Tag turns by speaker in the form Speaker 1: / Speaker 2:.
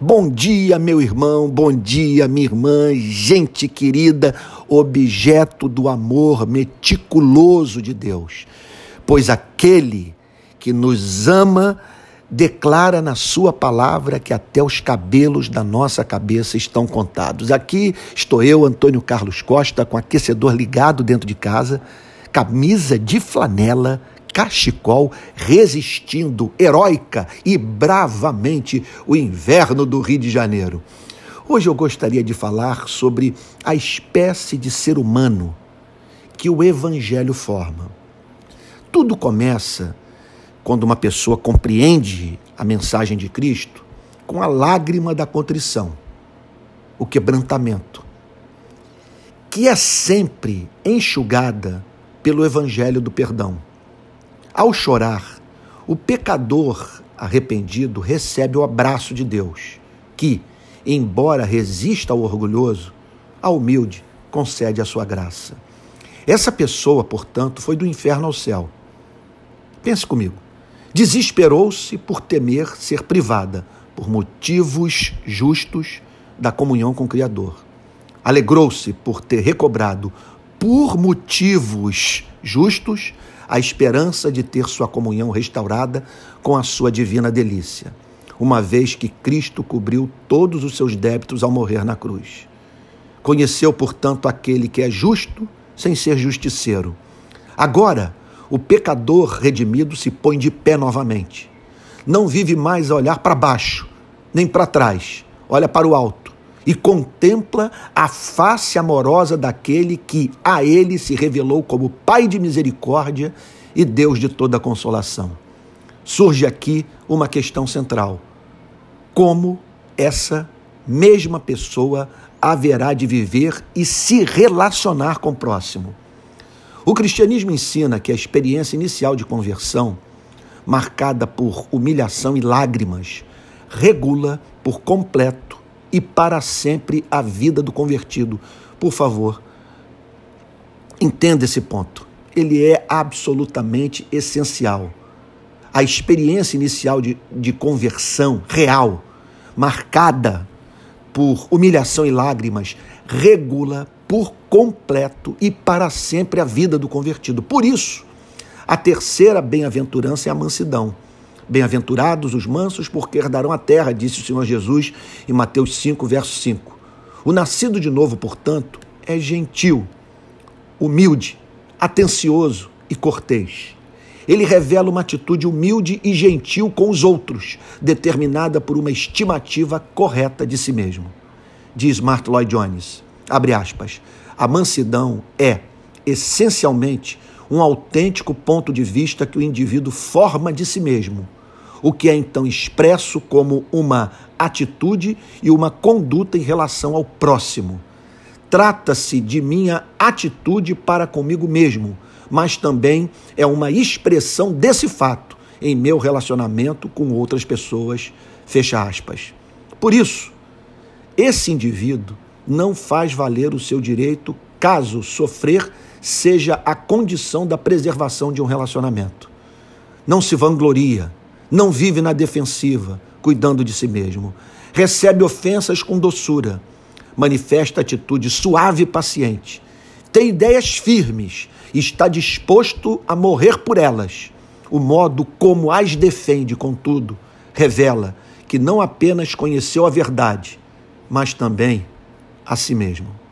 Speaker 1: Bom dia, meu irmão, bom dia, minha irmã, gente querida, objeto do amor meticuloso de Deus. Pois aquele que nos ama declara na sua palavra que até os cabelos da nossa cabeça estão contados. Aqui estou eu, Antônio Carlos Costa, com aquecedor ligado dentro de casa, camisa de flanela cachecol, resistindo heróica e bravamente o inverno do Rio de Janeiro. Hoje eu gostaria de falar sobre a espécie de ser humano que o Evangelho forma. Tudo começa quando uma pessoa compreende a mensagem de Cristo com a lágrima da contrição, o quebrantamento, que é sempre enxugada pelo Evangelho do perdão. Ao chorar, o pecador arrependido recebe o abraço de Deus, que, embora resista ao orgulhoso, a humilde concede a sua graça. Essa pessoa, portanto, foi do inferno ao céu. Pense comigo. Desesperou-se por temer ser privada, por motivos justos, da comunhão com o Criador. Alegrou-se por ter recobrado, por motivos justos, a esperança de ter sua comunhão restaurada com a sua divina delícia, uma vez que Cristo cobriu todos os seus débitos ao morrer na cruz. Conheceu, portanto, aquele que é justo sem ser justiceiro. Agora, o pecador redimido se põe de pé novamente. Não vive mais a olhar para baixo, nem para trás, olha para o alto e contempla a face amorosa daquele que a ele se revelou como Pai de misericórdia e Deus de toda consolação. Surge aqui uma questão central: como essa mesma pessoa haverá de viver e se relacionar com o próximo? O cristianismo ensina que a experiência inicial de conversão, marcada por humilhação e lágrimas, regula por completo e para sempre a vida do convertido. Por favor, entenda esse ponto. Ele é absolutamente essencial. A experiência inicial de, de conversão real, marcada por humilhação e lágrimas, regula por completo e para sempre a vida do convertido. Por isso, a terceira bem-aventurança é a mansidão. Bem-aventurados os mansos, porque herdarão a terra, disse o Senhor Jesus em Mateus 5, verso 5. O nascido de novo, portanto, é gentil, humilde, atencioso e cortês. Ele revela uma atitude humilde e gentil com os outros, determinada por uma estimativa correta de si mesmo. Diz Martin Lloyd Jones, abre aspas, a mansidão é, essencialmente, um autêntico ponto de vista que o indivíduo forma de si mesmo, o que é então expresso como uma atitude e uma conduta em relação ao próximo. Trata-se de minha atitude para comigo mesmo, mas também é uma expressão desse fato em meu relacionamento com outras pessoas. Fecha aspas. Por isso, esse indivíduo não faz valer o seu direito caso sofrer seja a condição da preservação de um relacionamento. Não se vangloria, não vive na defensiva, cuidando de si mesmo. Recebe ofensas com doçura, manifesta atitude suave e paciente. Tem ideias firmes e está disposto a morrer por elas. O modo como as defende, contudo, revela que não apenas conheceu a verdade, mas também a si mesmo.